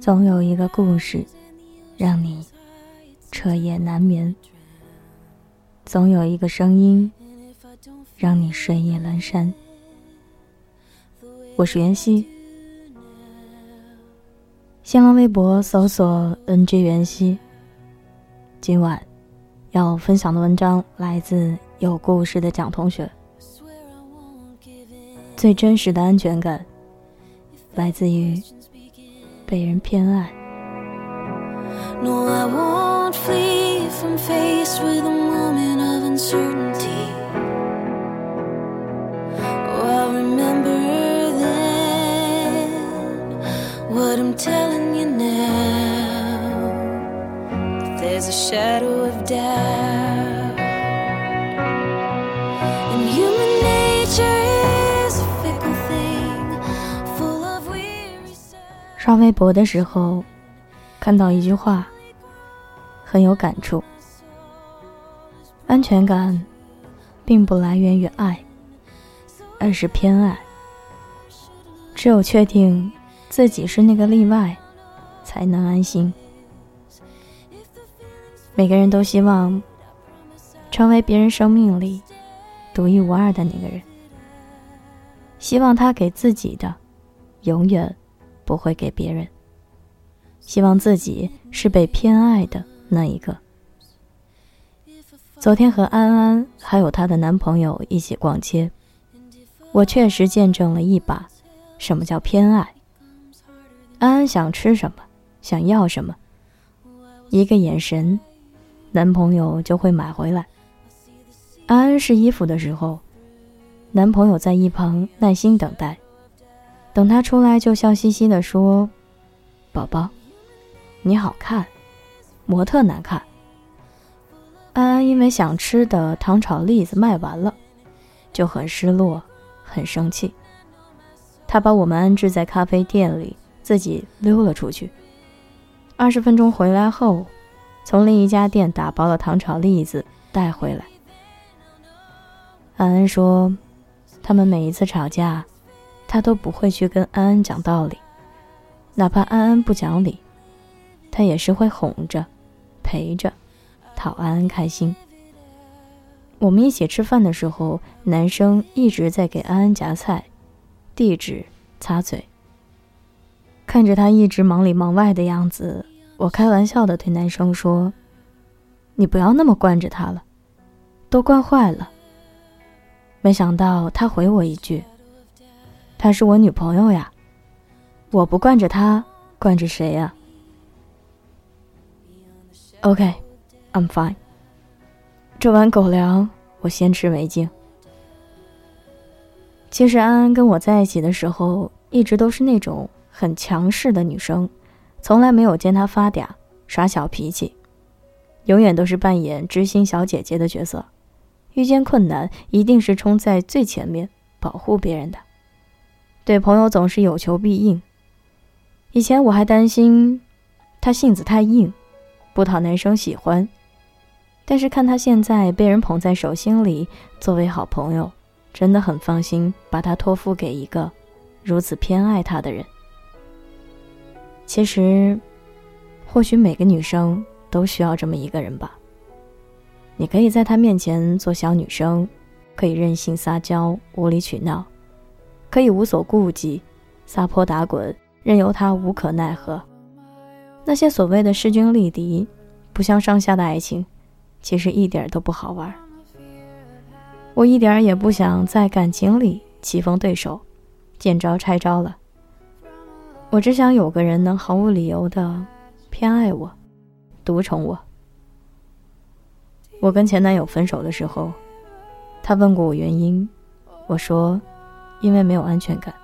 总有一个故事，让你彻夜难眠；总有一个声音，让你睡意阑珊。我是袁熙，新浪微博搜索 “ng 袁熙”。今晚要分享的文章来自有故事的蒋同学。最真实的安全感，来自于被人偏爱。No, I won't flee from faced with a moment of uncertainty. Oh, I'll remember then what I'm telling you now. If there's a shadow of doubt, 刷微博的时候，看到一句话，很有感触。安全感，并不来源于爱，而是偏爱。只有确定自己是那个例外，才能安心。每个人都希望成为别人生命里独一无二的那个人，希望他给自己的，永远不会给别人。希望自己是被偏爱的那一个。昨天和安安还有她的男朋友一起逛街，我确实见证了一把什么叫偏爱。安安想吃什么，想要什么，一个眼神，男朋友就会买回来。安安试衣服的时候，男朋友在一旁耐心等待，等他出来就笑嘻嘻地说：“宝宝。”你好看，模特难看。安安因为想吃的糖炒栗子卖完了，就很失落，很生气。他把我们安置在咖啡店里，自己溜了出去。二十分钟回来后，从另一家店打包了糖炒栗子带回来。安安说，他们每一次吵架，他都不会去跟安安讲道理，哪怕安安不讲理。他也是会哄着、陪着，讨安安开心。我们一起吃饭的时候，男生一直在给安安夹菜、递纸、擦嘴。看着他一直忙里忙外的样子，我开玩笑的对男生说：“你不要那么惯着他了，都惯坏了。”没想到他回我一句：“她是我女朋友呀，我不惯着她，惯着谁呀？” OK，I'm fine。这碗狗粮我先吃为敬。其实安安跟我在一起的时候，一直都是那种很强势的女生，从来没有见她发嗲、耍小脾气，永远都是扮演知心小姐姐的角色。遇见困难，一定是冲在最前面保护别人的。对朋友总是有求必应。以前我还担心他性子太硬。不讨男生喜欢，但是看他现在被人捧在手心里，作为好朋友，真的很放心，把他托付给一个如此偏爱他的人。其实，或许每个女生都需要这么一个人吧。你可以在他面前做小女生，可以任性撒娇、无理取闹，可以无所顾忌、撒泼打滚，任由他无可奈何。那些所谓的势均力敌、不相上下的爱情，其实一点都不好玩。我一点也不想在感情里棋逢对手、见招拆招了。我只想有个人能毫无理由的偏爱我、独宠我。我跟前男友分手的时候，他问过我原因，我说因为没有安全感。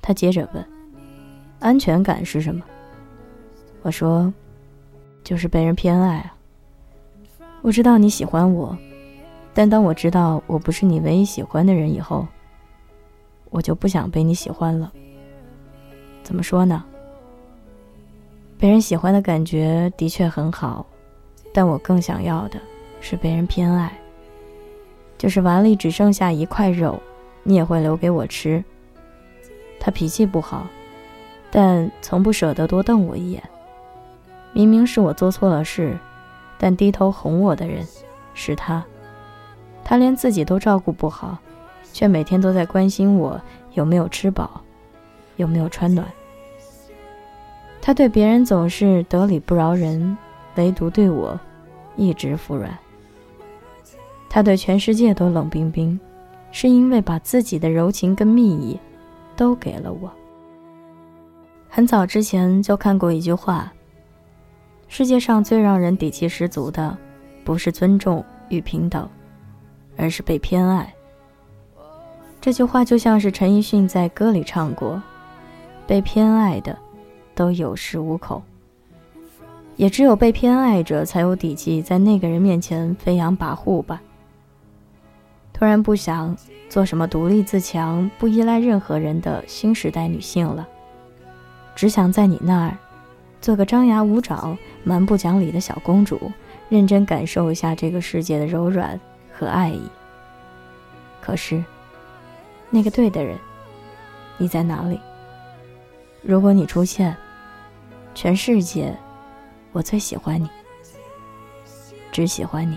他接着问：安全感是什么？我说，就是被人偏爱啊。我知道你喜欢我，但当我知道我不是你唯一喜欢的人以后，我就不想被你喜欢了。怎么说呢？被人喜欢的感觉的确很好，但我更想要的是被人偏爱。就是碗里只剩下一块肉，你也会留给我吃。他脾气不好，但从不舍得多瞪我一眼。明明是我做错了事，但低头哄我的人是他。他连自己都照顾不好，却每天都在关心我有没有吃饱，有没有穿暖。他对别人总是得理不饶人，唯独对我一直服软。他对全世界都冷冰冰，是因为把自己的柔情跟蜜意都给了我。很早之前就看过一句话：世界上最让人底气十足的，不是尊重与平等。而是被偏爱。这句话就像是陈奕迅在歌里唱过：“被偏爱的，都有恃无恐。也只有被偏爱者才有底气在那个人面前飞扬跋扈吧。”突然不想做什么独立自强、不依赖任何人的新时代女性了，只想在你那儿，做个张牙舞爪、蛮不讲理的小公主，认真感受一下这个世界的柔软。和爱意。可是，那个对的人，你在哪里？如果你出现，全世界，我最喜欢你，只喜欢你。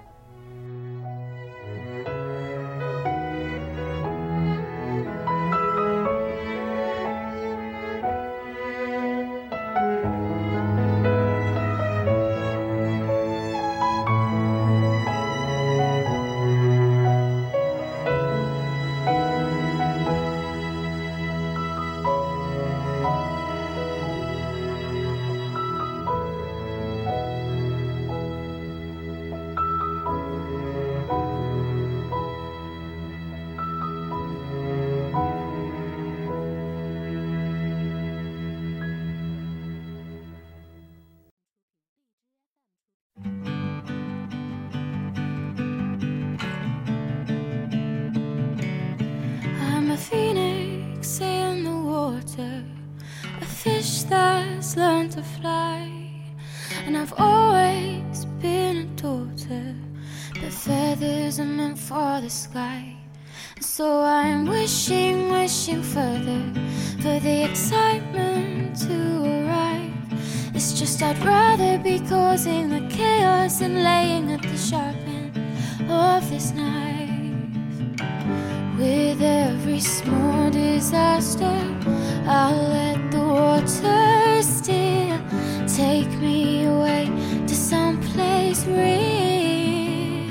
Learned to fly. And I've always been a daughter, but feathers are meant for the sky. So I'm wishing, wishing further for the excitement to arrive. It's just I'd rather be causing the chaos than laying at the sharp end of this knife. With every small disaster, I'll let the water. Take me away to some place real.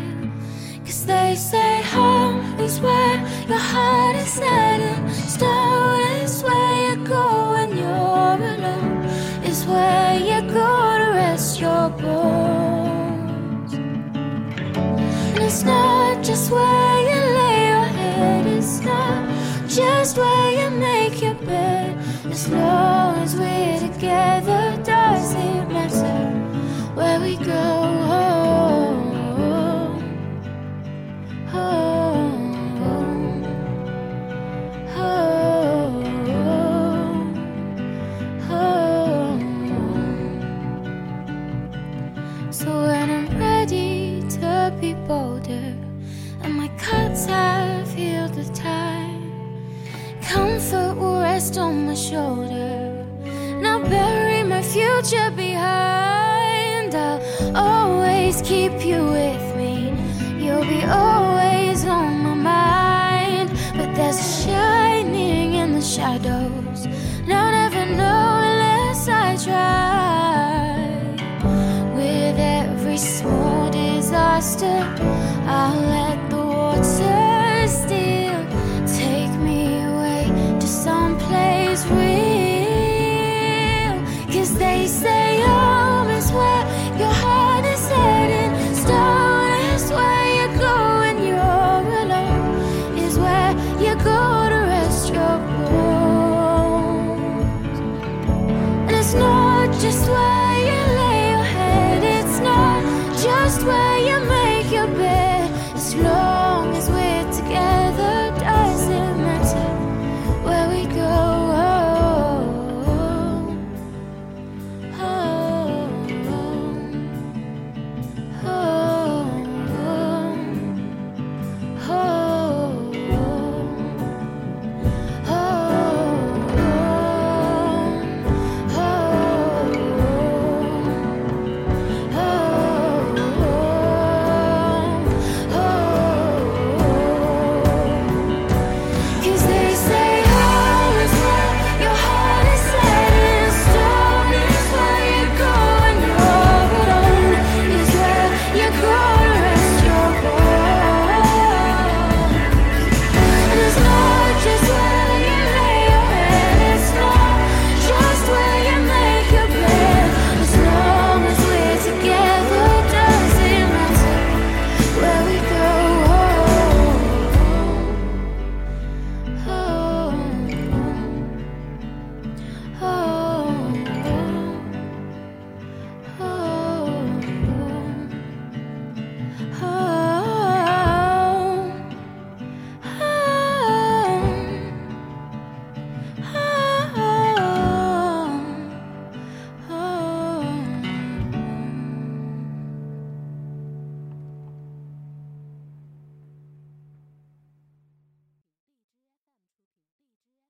Cause they say home is where your heart is set and stone is where you go when you're alone. Is where you go to rest your bones. And it's not just where you lay your head, it's not just where you make your bed. As long as we're together, with me. You'll be always on my mind. But there's a shining in the shadows. And I'll never know unless I try. With every small disaster, I'll let the water steal. Take me away to someplace real. Cause they say.